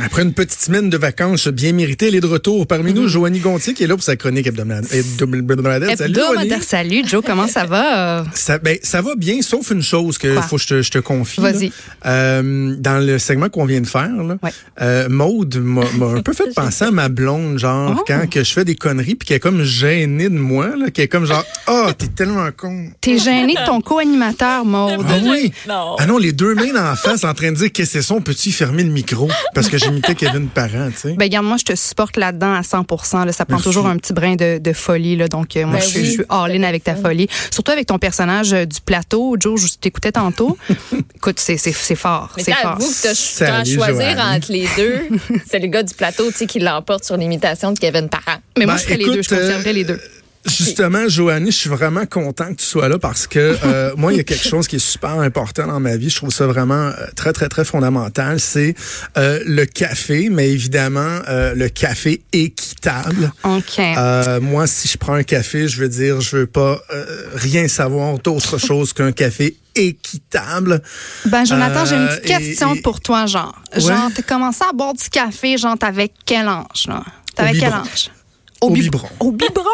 Après une petite semaine de vacances bien méritée, elle est de retour. Parmi nous, Joanie Gontier qui est là pour sa chronique hebdomadaire. hebdomadaire. Salut, Joanie. Salut, Joe, comment ça va? Ça, ben, ça va bien, sauf une chose que Quoi? faut que je te, je te confie. Vas-y. Euh, dans le segment qu'on vient de faire, là, Ouais. euh, Maude m'a m'a un peu fait penser à ma blonde, genre, Oh. quand que je fais des conneries, puis qu'elle est comme gênée de moi, là, qui est comme genre, ah, t'es tellement con. T'es gêné de ton co-animateur, Maude. Ah oui? Non. Ah non, les deux mains en face en train de dire qu'est-ce que c'est ça, on peut-tu fermer le micro? Parce que j'imitais Kevin Parent, tu sais. Ben, regarde, moi, je te supporte là-dedans à 100 là. Ça prend Merci. toujours un petit brin de, de folie, là. Donc, euh, moi, Ben je, suis- oui. je suis all-in avec ta folie. Surtout avec ton personnage euh, du plateau. Joe, je t'écoutais tantôt. Écoute, c'est, fort. Mais C'est fort. t'avoues que t'as t'as à Salut, choisir Joanne. entre les deux. C'est le gars du plateau tu sais, qui l'emporte sur l'imitation de Kevin Parent. Mais moi, Ben, je ferais les deux. Je conserverais euh, les deux. Justement, Joannie, je suis vraiment content que tu sois là parce que euh, moi, il y a quelque chose qui est super important dans ma vie. Je trouve ça vraiment euh, très, très, très fondamental. C'est euh, le café, mais évidemment, euh, le café équitable. OK. Euh, moi, si je prends un café, je veux dire, je veux pas euh, rien savoir d'autre chose qu'un café équitable. Ben, Jonathan, j'ai une petite et- question et- pour toi, genre. Genre, t'as commencé à boire du café, genre, t'avais quel âge, là? T'avais quel âge? Au bib- biberon. Au biberon?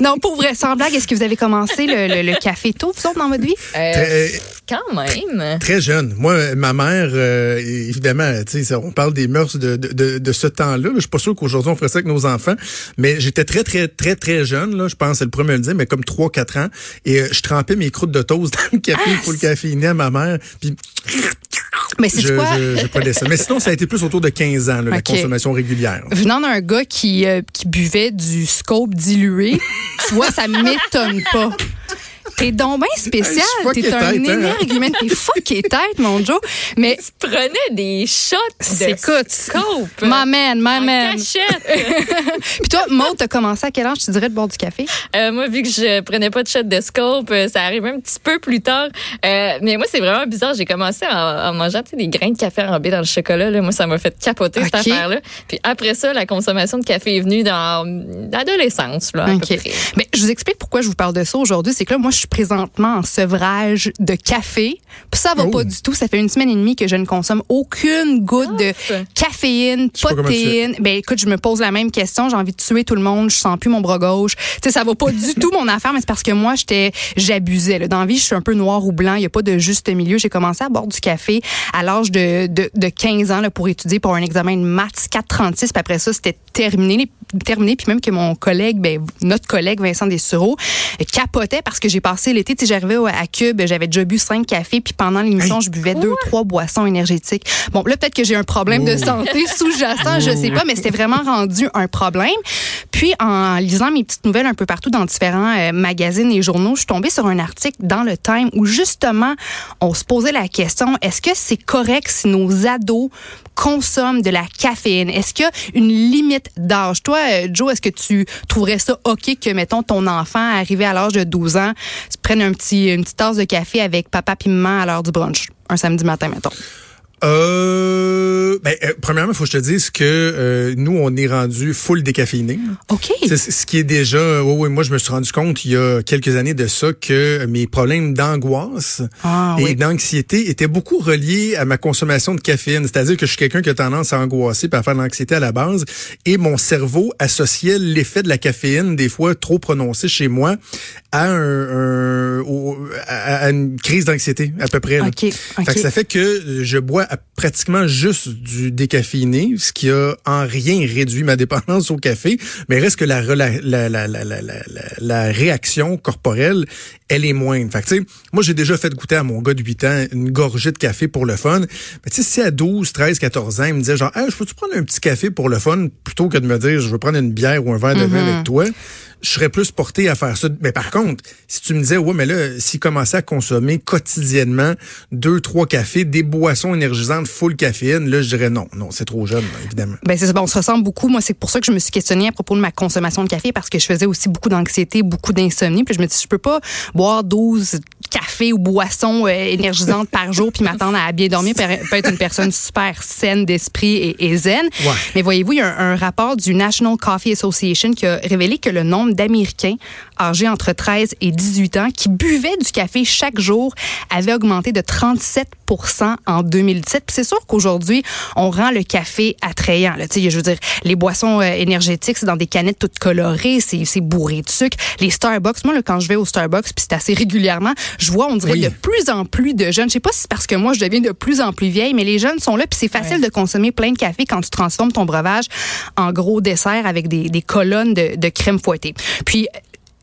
non, pour vrai, sans blague, est-ce que vous avez commencé le, le- le café tôt, vous autres, dans votre vie? Euh, Très, quand même. Très jeune. Moi, ma mère, euh, évidemment, tu sais, ça, on parle des mœurs de, de, de, de ce temps-là. Je suis pas sûr qu'aujourd'hui on ferait ça avec nos enfants, mais j'étais très, très, très, très jeune. Là, je pense, c'est le premier à le dire, mais comme 3-4 ans. Et euh, je trempais mes croûtes de toast dans le café Ah, pour le caféiner à ma mère. Puis Mais je, c'est quoi? je, ça. Mais sinon, ça a été plus autour de 15 ans, là, la consommation régulière. Venant d'un gars qui, euh, qui buvait du scope dilué, tu vois, ça m'étonne pas. T'es donc bien spécial. Hey, je suis T'es un tête, hein? énergumène. T'es fucké tête, mon Joe. Mais Tu prenais des shots de écoute, scope. my man, my en man. cachette. Puis toi, Maud, t'as commencé à quel âge, tu dirais, de boire du café? Euh, moi, vu que je prenais pas de shot de scope, euh, ça arrive un petit peu plus tard. Euh, mais moi, c'est vraiment bizarre. J'ai commencé en, en mangeant des grains de café enrobés dans le chocolat. Là. Moi, ça m'a fait capoter cette affaire-là. Puis après ça, la consommation de café est venue dans l'adolescence. Là, à OK. peu près. Mais je vous explique pourquoi je vous parle de ça aujourd'hui. C'est que là, moi, je suis présentement en sevrage de café. Puis ça va Oh. pas du tout. Ça fait une semaine et demie que je ne consomme aucune goutte de Ah. caféine, théine. Ben écoute, je me pose la même question. J'ai envie de tuer tout le monde. Je sens plus mon bras gauche. Tu sais, ça va pas du tout mon affaire, mais c'est parce que moi, j'étais, j'abusais. Là. Dans la vie, je suis un peu noir ou blanc. Il y a pas de juste milieu. J'ai commencé à boire du café à l'âge de, de, de 15 ans là, pour étudier pour un examen de maths 436. Puis après ça, c'était terminé. Terminé. Puis même que mon collègue, ben, notre collègue Vincent Dessureau, euh, capotait parce que j'ai passé l'été. Tu sais, j'arrivais à Cube, j'avais déjà bu cinq cafés. Puis pendant l'émission, je buvais deux, trois boissons énergétiques. Bon, là, peut-être que j'ai un problème de santé sous-jacent, je sais pas, mais c'était vraiment rendu un problème. Puis, en lisant mes petites nouvelles un peu partout dans différents euh, magazines et journaux, je suis tombée sur un article dans le Time où justement, on se posait la question, est-ce que c'est correct si nos ados consomment de la caféine? Est-ce qu'il y a une limite d'âge? Toi, Joe, est-ce que tu trouverais ça OK que, mettons, ton enfant, arrivé à l'âge de 12 ans, prenne un petit, une petite tasse de café avec papa puis maman à l'heure du brunch? Un samedi matin, mettons? Euh, ben, euh, premièrement, il faut que je te dise que euh, nous, on est rendu full décaféiné. OK. C'est ce qui est déjà, euh, oui, oui, moi je me suis rendu compte il y a quelques années de ça que mes problèmes d'angoisse Ah, et oui. d'anxiété étaient beaucoup reliés à ma consommation de caféine. C'est-à-dire que je suis quelqu'un qui a tendance à angoisser et à faire de l'anxiété à la base et mon cerveau associait l'effet de la caféine des fois trop prononcé chez moi à, un, un- au- à, une crise d'anxiété à peu près. là. OK. OK. Fait que ça fait que je bois à- pratiquement juste du décaféiné, ce qui a en rien réduit ma dépendance au café, mais reste que la, la, la- la réaction corporelle, elle est moindre. Fait que, moi, j'ai déjà fait goûter à mon gars de 8 ans une gorgée de café pour le fun. Mais tu sais, si à 12, 13, 14 ans, il me disait genre, hey, je peux-tu prendre un petit café pour le fun plutôt que de me dire, je veux prendre une bière ou un verre de vin avec toi? je serais plus porté à faire ça. Mais par contre, si tu me disais, ouais, mais là, s'il commençait à consommer quotidiennement deux, trois cafés, des boissons énergisantes full caféine, là, je dirais non, non, c'est trop jeune, évidemment. Ben c'est ça, on se ressemble beaucoup. Moi, c'est pour ça que je me suis questionnée à propos de ma consommation de café parce que je faisais aussi beaucoup d'anxiété, beaucoup d'insomnie. Puis je me dis, je peux pas boire boire 12 café ou boisson euh, énergisante par jour puis m'attendre à bien dormir peut être une personne super saine d'esprit et, et zen. Ouais. Mais voyez-vous, il y a un, un rapport du National Coffee Association qui a révélé que le nombre d'Américains âgés entre 13 et 18 ans qui buvaient du café chaque jour avait augmenté de 37 en 2017. Puis c'est sûr qu'aujourd'hui, on rend le café attrayant. Là. Je veux dire, les boissons euh, énergétiques, c'est dans des canettes toutes colorées, c'est, c'est bourré de sucre. Les Starbucks, moi, là, quand je vais au Starbucks, puis c'est assez régulièrement, je vois, on dirait Oui. de plus en plus de jeunes. Je sais pas si c'est parce que moi, je deviens de plus en plus vieille, mais les jeunes sont là, puis c'est facile de consommer plein de café quand tu transformes ton breuvage en gros dessert avec des, des colonnes de, de crème fouettée. Puis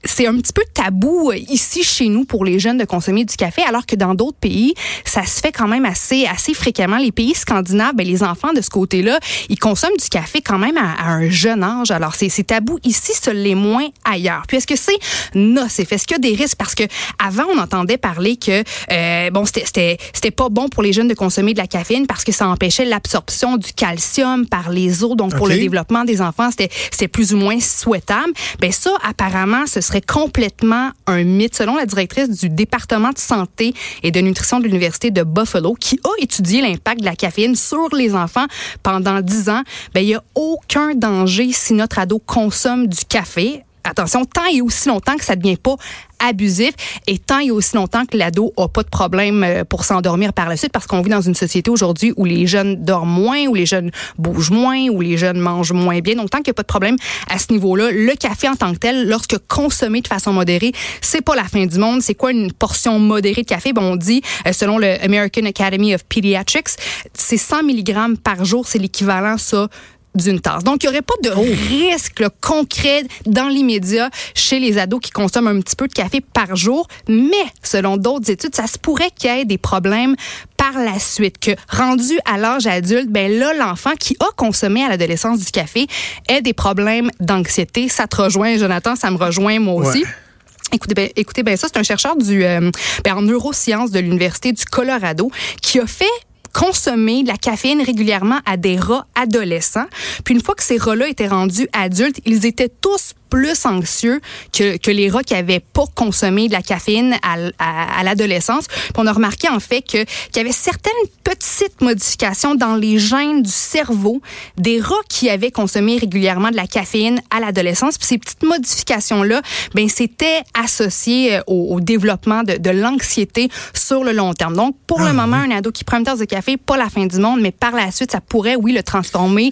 c'est un petit peu tabou euh, ici chez nous pour les jeunes de consommer du café, alors que dans d'autres pays, ça se fait quand même assez assez fréquemment. Les pays scandinaves, ben, les enfants de ce côté-là, ils consomment du café quand même à, à un jeune âge. Alors c'est c'est tabou ici, ce l'est moins ailleurs. Puis est-ce que c'est nocif? Est-ce qu'il y a des risques? Parce que avant, on entendait parler que euh, bon, c'était c'était c'était pas bon pour les jeunes de consommer de la caféine parce que ça empêchait l'absorption du calcium par les os. Donc pour le développement des enfants, c'était c'était plus ou moins souhaitable. Ben ça, apparemment, ce serait complètement un mythe, selon la directrice du département de santé et de nutrition de l'université de Buffalo, qui a étudié l'impact de la caféine sur les enfants pendant 10 ans. Ben il y a aucun danger si notre ado consomme du café. Attention, tant et aussi longtemps que ça ne devient pas abusif et tant et aussi longtemps que l'ado a pas de problème euh, pour s'endormir par la suite parce qu'on vit dans une société aujourd'hui où les jeunes dorment moins, où les jeunes bougent moins, où les jeunes mangent moins bien. Donc tant qu'il n'y a pas de problème à ce niveau-là, le café en tant que tel, lorsque consommé de façon modérée, c'est pas la fin du monde. C'est quoi une portion modérée de café? Bon, on dit, euh, selon le American Academy of Pediatrics, c'est 100 mg par jour, c'est l'équivalent ça d'une tasse. Donc, il n'y aurait pas de risque là, concret dans l'immédiat chez les ados qui consomment un petit peu de café par jour. Mais, selon d'autres études, ça se pourrait qu'il y ait des problèmes par la suite, que rendu à l'âge adulte, ben là, l'enfant qui a consommé à l'adolescence du café ait des problèmes d'anxiété. Ça te rejoint, Jonathan, ça me rejoint moi aussi. Ouais. Écoutez bien, écoutez bien ça, c'est un chercheur du, euh, ben, en neurosciences de l'Université du Colorado qui a fait consommer la caféine régulièrement à des rats adolescents. Puis une fois que ces rats-là étaient rendus adultes, ils étaient tous plus anxieux que, que les rats qui avaient pas consommé de la caféine à, à, à l'adolescence. On a remarqué en fait que qu'il y avait certaines petites modifications dans les gènes du cerveau des rats qui avaient consommé régulièrement de la caféine à l'adolescence. Puis ces petites modifications là, ben c'était associé euh, au, au développement de, de l'anxiété sur le long terme. Donc pour le moment, un ado qui prend une tasse de café, pas la fin du monde, mais par la suite, ça pourrait oui le transformer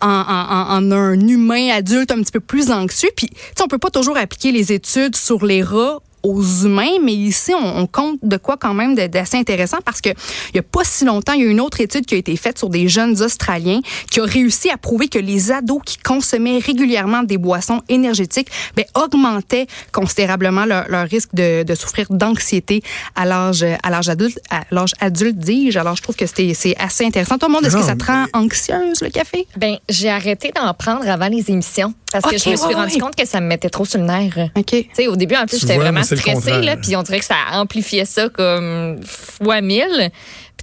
en, en- en un humain adulte un petit peu plus anxieux. Puis, tu sais, on peut pas toujours appliquer les études sur les rats aux humains, mais ici, on, on compte de quoi quand même d'assez intéressant parce que il y a pas si longtemps, il y a une autre étude qui a été faite sur des jeunes Australiens qui a réussi à prouver que les ados qui consommaient régulièrement des boissons énergétiques ben, augmentaient considérablement leur, leur risque de, de souffrir d'anxiété à l'âge à l'âge adulte, à l'âge adulte dis-je. Alors, je trouve que c'était c'est assez intéressant. Tout le monde, est-ce que ça te rend anxieuse le café? Ben, j'ai arrêté d'en prendre avant les émissions parce que je me suis ouais, rendu ouais. compte que ça me mettait trop sur le nerf. Ok. Tu sais, au début, en plus, j'étais vraiment contraire. là, puis on dirait que ça amplifiait ça comme fois mille.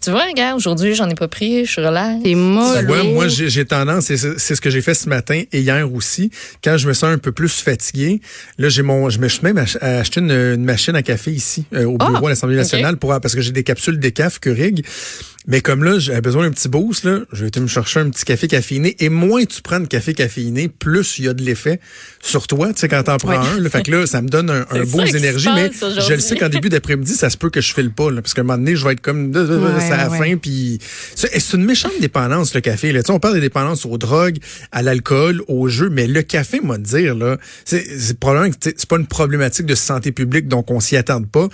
Tu vois, regarde, aujourd'hui, j'en ai pas pris, je suis relax. C'est mollo. Ouais, moi, j'ai j'ai tendance, c'est c'est ce que j'ai fait ce matin et hier aussi, quand je me sens un peu plus fatigué, là, j'ai mon, je me suis même ach- acheté une, une machine à café ici, euh, au bureau à l'Assemblée nationale, pour, parce que j'ai des capsules décaf Keurig. Mais comme là, j'avais besoin d'un petit boost, là, je vais été me chercher un petit café caféiné. Et moins tu prends de café caféiné, plus il y a de l'effet sur toi, tu sais, quand t'en prends Ouais. un. Là, fait que là, ça me donne un, un beau énergie, mais je le sais qu'en début d'après-midi, ça se peut que je file pas, là, parce qu'à un moment donné, je vais être comme, Ouais, ça a ouais. faim, puis c'est c'est une méchante dépendance, le café. Là. Tu sais, on parle des dépendances aux drogues, à l'alcool, au jeu, mais le café, moi, te dire, là, c'est probablement que c'est pas une problématique de santé publique, donc on s'y attend pas,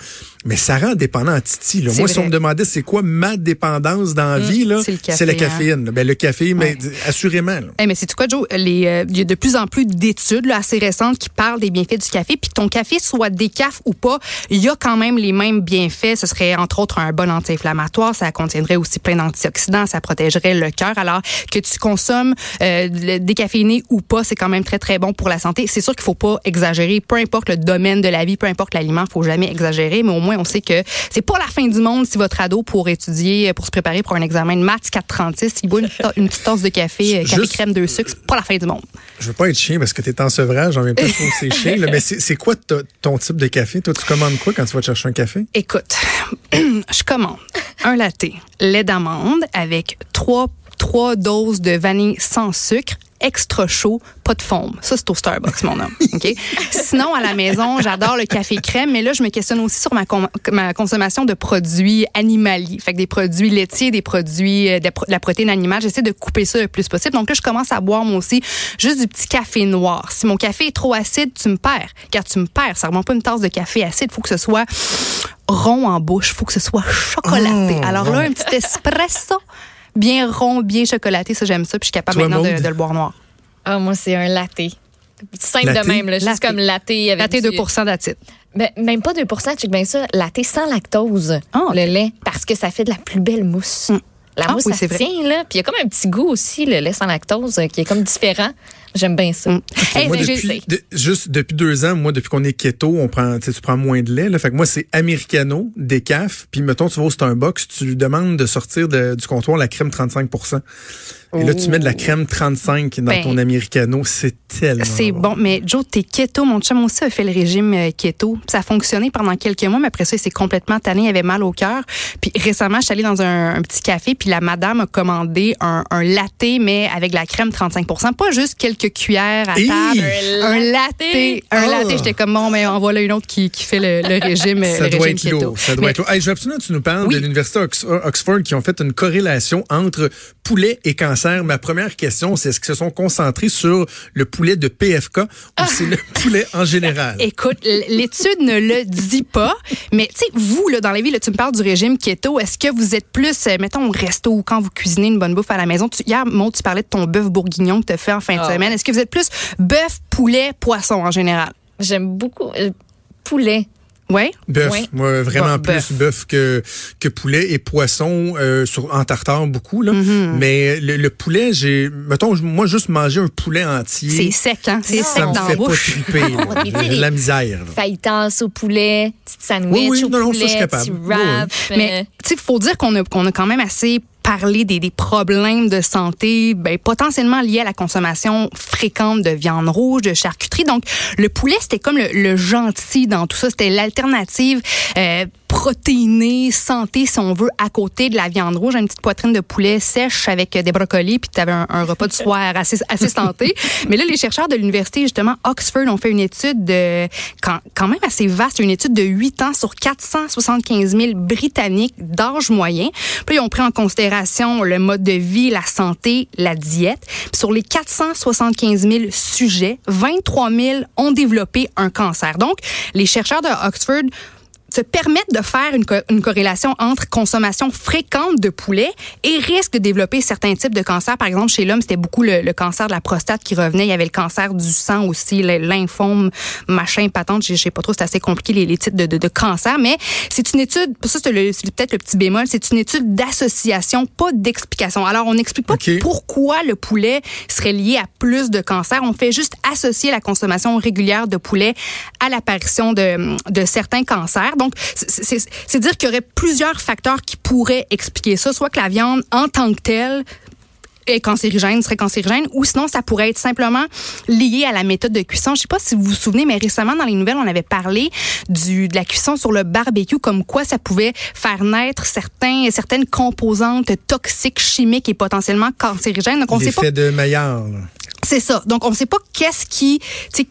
mais ça rend dépendant à Titi. Là. Moi, si on me demandait c'est quoi ma dépendance dans la vie, là, c'est le café, c'est la hein. caféine. Ben, le café, mais Ouais. assurément. Eh mais c'est quoi, Joe? Euh, il y a de plus en plus d'études assez récentes qui parlent des bienfaits du café. Puis que ton café soit décaf ou pas, il y a quand même les mêmes bienfaits. Ce serait entre autres un bon anti-inflammatoire. Ça contiendrait aussi plein d'antioxydants. Ça protégerait le cœur. Alors que tu consommes euh, décaféiné ou pas, c'est quand même très très bon pour la santé. C'est sûr qu'il faut pas exagérer. Peu importe le domaine de la vie, peu importe l'aliment, faut jamais exagérer. Mais au moins moins, on sait que c'est pas la fin du monde si votre ado pour étudier, pour se préparer pour un examen de maths 436, il boit une, une petite tasse de café, café crème, deux sucres, c'est pas la fin du monde. Je veux pas être chien parce que tu es en sevrage, j'en viens pas trop c'est chien, là, mais c'est quoi ton type de café? Toi, tu commandes quoi quand tu vas chercher un café? Écoute, je commande un latte, lait d'amande avec trois, trois doses de vanille sans sucre, extra chaud, pas de foam. Ça, c'est au Starbucks, mon homme. OK? Sinon, à la maison, j'adore le café crème, mais là, je me questionne aussi sur ma, ma consommation de produits animaliers. Fait que des produits laitiers, des produits euh, de, la protéine animale. J'essaie de couper ça le plus possible. Donc là, je commence à boire, moi aussi, juste du petit café noir. Si mon café est trop acide, tu me perds. Car tu me perds. Ça remonte pas une tasse de café acide. Il faut que ce soit rond en bouche. Il faut que ce soit chocolaté. Oh, Alors là, un petit espresso bien rond, bien chocolaté. Ça, j'aime ça. Puis je suis capable maintenant de, le boire noir. Ah, moi, c'est un latte. Simple de même, là, juste comme latte avec Latte 2% d'acide. Ben, même pas 2% check bien ça. Latte sans lactose, oh, le lait, parce que ça fait de la plus belle mousse. Mm. La ah, mousse, ça tient, là. Puis il y a comme un petit goût aussi, le lait sans lactose, euh, qui est comme différent. J'aime bien ça. Mm. moi, depuis, juste depuis deux ans, moi, depuis qu'on est keto, on prend, tu prends moins de lait. Là. Fait que moi, c'est americano, décaf. Puis mettons, tu vas au Starbucks, tu lui demandes de sortir du comptoir la crème 35 et là, tu mets de la crème 35 dans ben, ton americano. C'est tellement C'est bon. Mais Joe, t'es keto. Mon chum aussi a fait le régime euh, keto. Ça a fonctionné pendant quelques mois, mais après ça, il s'est complètement tanné. Il avait mal au cœur. Puis récemment, je suis allée dans un, petit café, puis la madame a commandé un, un latte, mais avec la crème 35% Pas juste quelques cuillères à table. Un latte? Un latte. Oh! J'étais comme, bon, mais en voilà une autre qui, qui fait le, le régime, ça le doit régime être keto. Lourd. Ça doit être lourd. Hey, je veux absolument que tu nous parles de l'Université Oxford qui ont fait une corrélation entre poulet et cancer Ma première question, c'est est-ce qu'ils se sont concentrés sur le poulet de PFK ou ah. c'est le poulet en général? Écoute, l'étude ne le dit pas, mais tu sais, vous, là, dans la vie, là, tu me parles du régime keto. Est-ce que vous êtes plus, euh, mettons, au resto ou quand vous cuisinez une bonne bouffe à la maison? Tu, hier, Maud, tu parlais de ton bœuf bourguignon que tu as fait en fin de ah. semaine. Est-ce que vous êtes plus bœuf, poulet, poisson en général? J'aime beaucoup euh, poulet. Ouais. Bœuf. Moi, vraiment plus bœuf que, que poulet et poisson euh, sur, en tartare beaucoup. Là. Mm-hmm. Mais le, poulet, j'ai. Mettons, moi, juste manger un poulet entier. C'est sec, hein? C'est sec dans la bouche. Pas triper, la misère. Fajitas au poulet, petite sandwich oui, oui, au non, poulet, non, ça, je capable. Wrap, Mais, tu sais, il faut dire qu'on a, qu'on a quand même assez parler des, des, problèmes de santé ben, potentiellement liés à la consommation fréquente de viande rouge, de charcuterie. Donc, le poulet, c'était comme le, le, gentil dans tout ça. C'était l'alternative euh, protéinée, santé, si on veut, à côté de la viande rouge. Une petite poitrine de poulet sèche avec des brocolis, puis tu avais un, un, repas de soir assez, assez santé. Mais là, les chercheurs de l'université, justement, Oxford, ont fait une étude de, quand, quand même assez vaste, une étude de 8 ans sur 475 000 Britanniques d'âge moyen. Puis ils ont pris en considération le mode de vie, la santé, la diète. Puis sur les 475 000 sujets, 23 000 ont développé un cancer. Donc, les chercheurs de Oxford se permettent de faire une, une, corrélation entre consommation fréquente de poulet et risque de développer certains types de cancers. Par exemple, chez l'homme, c'était beaucoup le, cancer de la prostate qui revenait. Il y avait le cancer du sang aussi, le lymphome, machin, patente. Je sais pas trop, c'est assez compliqué les, les types de, de, de cancer, mais c'est une étude, ça c'est peut-être le petit bémol, c'est une étude d'association, pas d'explication. Alors, on n'explique pas pourquoi le poulet serait lié à plus de cancers. On fait juste associer la consommation régulière de poulet à l'apparition de, de certains cancers. Donc, c'est dire qu'il y aurait plusieurs facteurs qui pourraient expliquer ça, soit que la viande en tant que telle est cancérigène, serait cancérigène, ou sinon ça pourrait être simplement lié à la méthode de cuisson. Je sais pas si vous vous souvenez, mais récemment dans les nouvelles, on avait parlé du, de la cuisson sur le barbecue, comme quoi ça pouvait faire naître certains, certaines composantes toxiques, chimiques et potentiellement cancérigènes. Donc on sait pas. de Maillard. C'est ça. Donc, on ne sait pas qu'est-ce qui,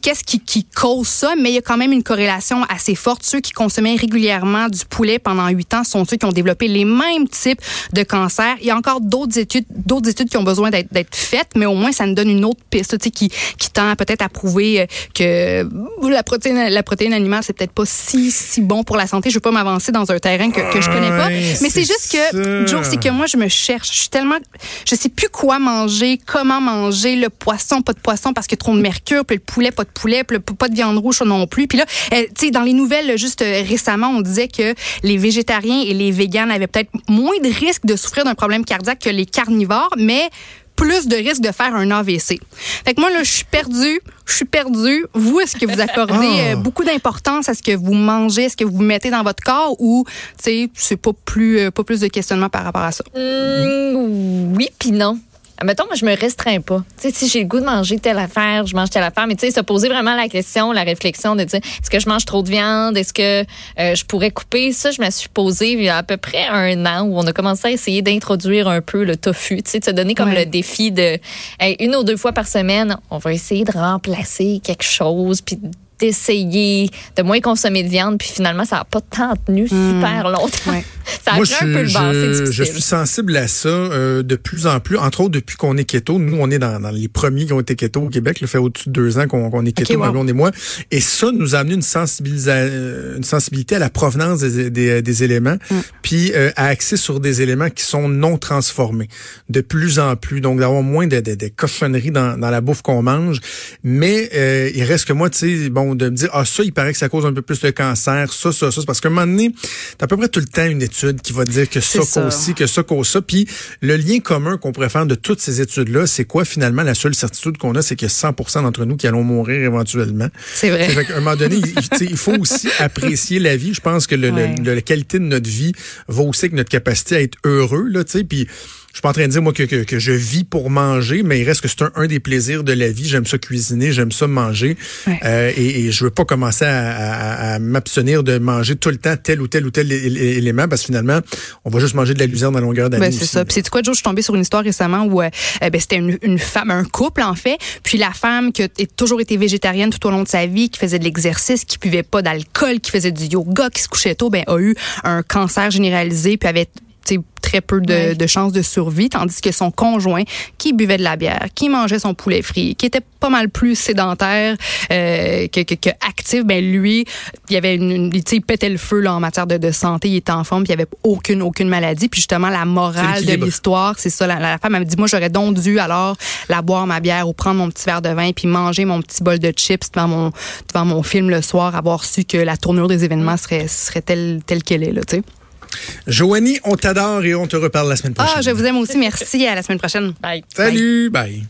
qu'est-ce qui, qui cause ça, mais il y a quand même une corrélation assez forte. Ceux qui consommaient régulièrement du poulet pendant huit ans sont ceux qui ont développé les mêmes types de cancers. Il y a encore d'autres études, d'autres études qui ont besoin d'être faites, mais au moins, ça nous donne une autre piste, tu sais, qui, qui tend peut-être à prouver euh, que la protéine, la protéine animale, c'est peut-être pas si, si bon pour la santé. Je veux pas m'avancer dans un terrain que, que je connais pas. Mais c'est juste que, Joe, c'est que moi, je me cherche. Je suis tellement, je sais plus quoi manger, comment manger, le poisson pas de poisson parce qu'il y a trop de mercure, puis le poulet, pas de poulet, puis pas de viande rouge non plus. Puis là, euh, tu sais, dans les nouvelles, juste euh, récemment, on disait que les végétariens et les véganes avaient peut-être moins de risques de souffrir d'un problème cardiaque que les carnivores, mais plus de risque de faire un AVC. Fait que moi, là, je suis perdue. Je suis perdue. Vous, est-ce que vous accordez ah. euh, beaucoup d'importance à ce que vous mangez, à ce que vous mettez dans votre corps ou, tu sais, c'est pas plus, pas plus de questionnement par rapport à ça? Mmh, oui, puis non. Mettons, moi, je me restreins pas. Tu sais, si j'ai le goût de manger telle affaire, je mange telle affaire. Mais tu sais, se poser vraiment la question, la réflexion de dire, est-ce que je mange trop de viande? Est-ce que euh, je pourrais couper? Ça, je me suis posé il y a à peu près un an où on a commencé à essayer d'introduire un peu le tofu. Tu sais, de se donner comme le défi de, une ou deux fois par semaine, on va essayer de remplacer quelque chose, puis d'essayer de moins consommer de viande, puis finalement, ça n'a pas tant tenu hmm. super longtemps. ça a Moi, un peu le bas, Je suis sensible à ça euh, de plus en plus, entre autres depuis qu'on est keto. Nous, on est dans, les premiers qui ont été keto au Québec. Le fait au-dessus de deux ans qu'on est keto, okay, wow. et moi. Et ça nous a amené une, euh, une sensibilité à la provenance des, des, éléments, hmm. puis euh, à axer sur des éléments qui sont non transformés de plus en plus. Donc, d'avoir moins de, de, cochonneries dans, dans la bouffe qu'on mange. Mais il reste que moi, tu sais, bon, de me dire, ah, ça, il paraît que ça cause un peu plus de cancer, ça, ça, ça. Parce qu'à un moment donné, t'as à peu près tout le temps une étude qui va dire que ça cause ci, que ça cause ça. Puis le lien commun qu'on pourrait faire de toutes ces études-là, c'est quoi finalement la seule certitude qu'on a, c'est qu'il y a 100 d'entre nous qui allons mourir éventuellement. C'est vrai. à un moment donné, il, il, faut aussi apprécier la vie. Je pense que le, la qualité de notre vie va aussi avec notre capacité à être heureux, là, tu sais. Puis je suis pas en train de dire moi que, que, je vis pour manger, mais il reste que c'est un, un, des plaisirs de la vie. J'aime ça cuisiner, j'aime ça manger, euh, et, et, je veux pas commencer à, à, m'abstenir de manger tout le temps tel ou tel ou tel élément, parce que finalement, on va juste manger de la luzerne la longueur d'année. Ben, c'est ça. Puis c'est quoi, Joe, je suis tombée sur une histoire récemment où euh, euh, ben, c'était une, une, femme, un couple en fait, puis la femme qui a toujours été végétarienne tout au long de sa vie, qui faisait de l'exercice, qui buvait pas d'alcool, qui faisait du yoga, qui se couchait tôt, ben a eu un cancer généralisé, puis avait très peu de, de, chances de survie, tandis que son conjoint, qui buvait de la bière, qui mangeait son poulet frit, qui était pas mal plus sédentaire euh, que, que, que, actif, ben lui, il y avait une, il pétait le feu là, en matière de, de santé, il était en forme, puis il y avait aucune aucune maladie, puis justement la morale de l'histoire, c'est ça. La, femme m'a dit, moi j'aurais donc dû alors la boire ma bière ou prendre mon petit verre de vin, puis manger mon petit bol de chips devant mon devant mon film le soir, avoir su que la tournure des événements serait serait telle telle qu'elle est là, tu sais. Joanie, on t'adore et on te reparle la semaine prochaine. Ah, je vous aime aussi. Merci. À la semaine prochaine. Bye. Salut. Bye.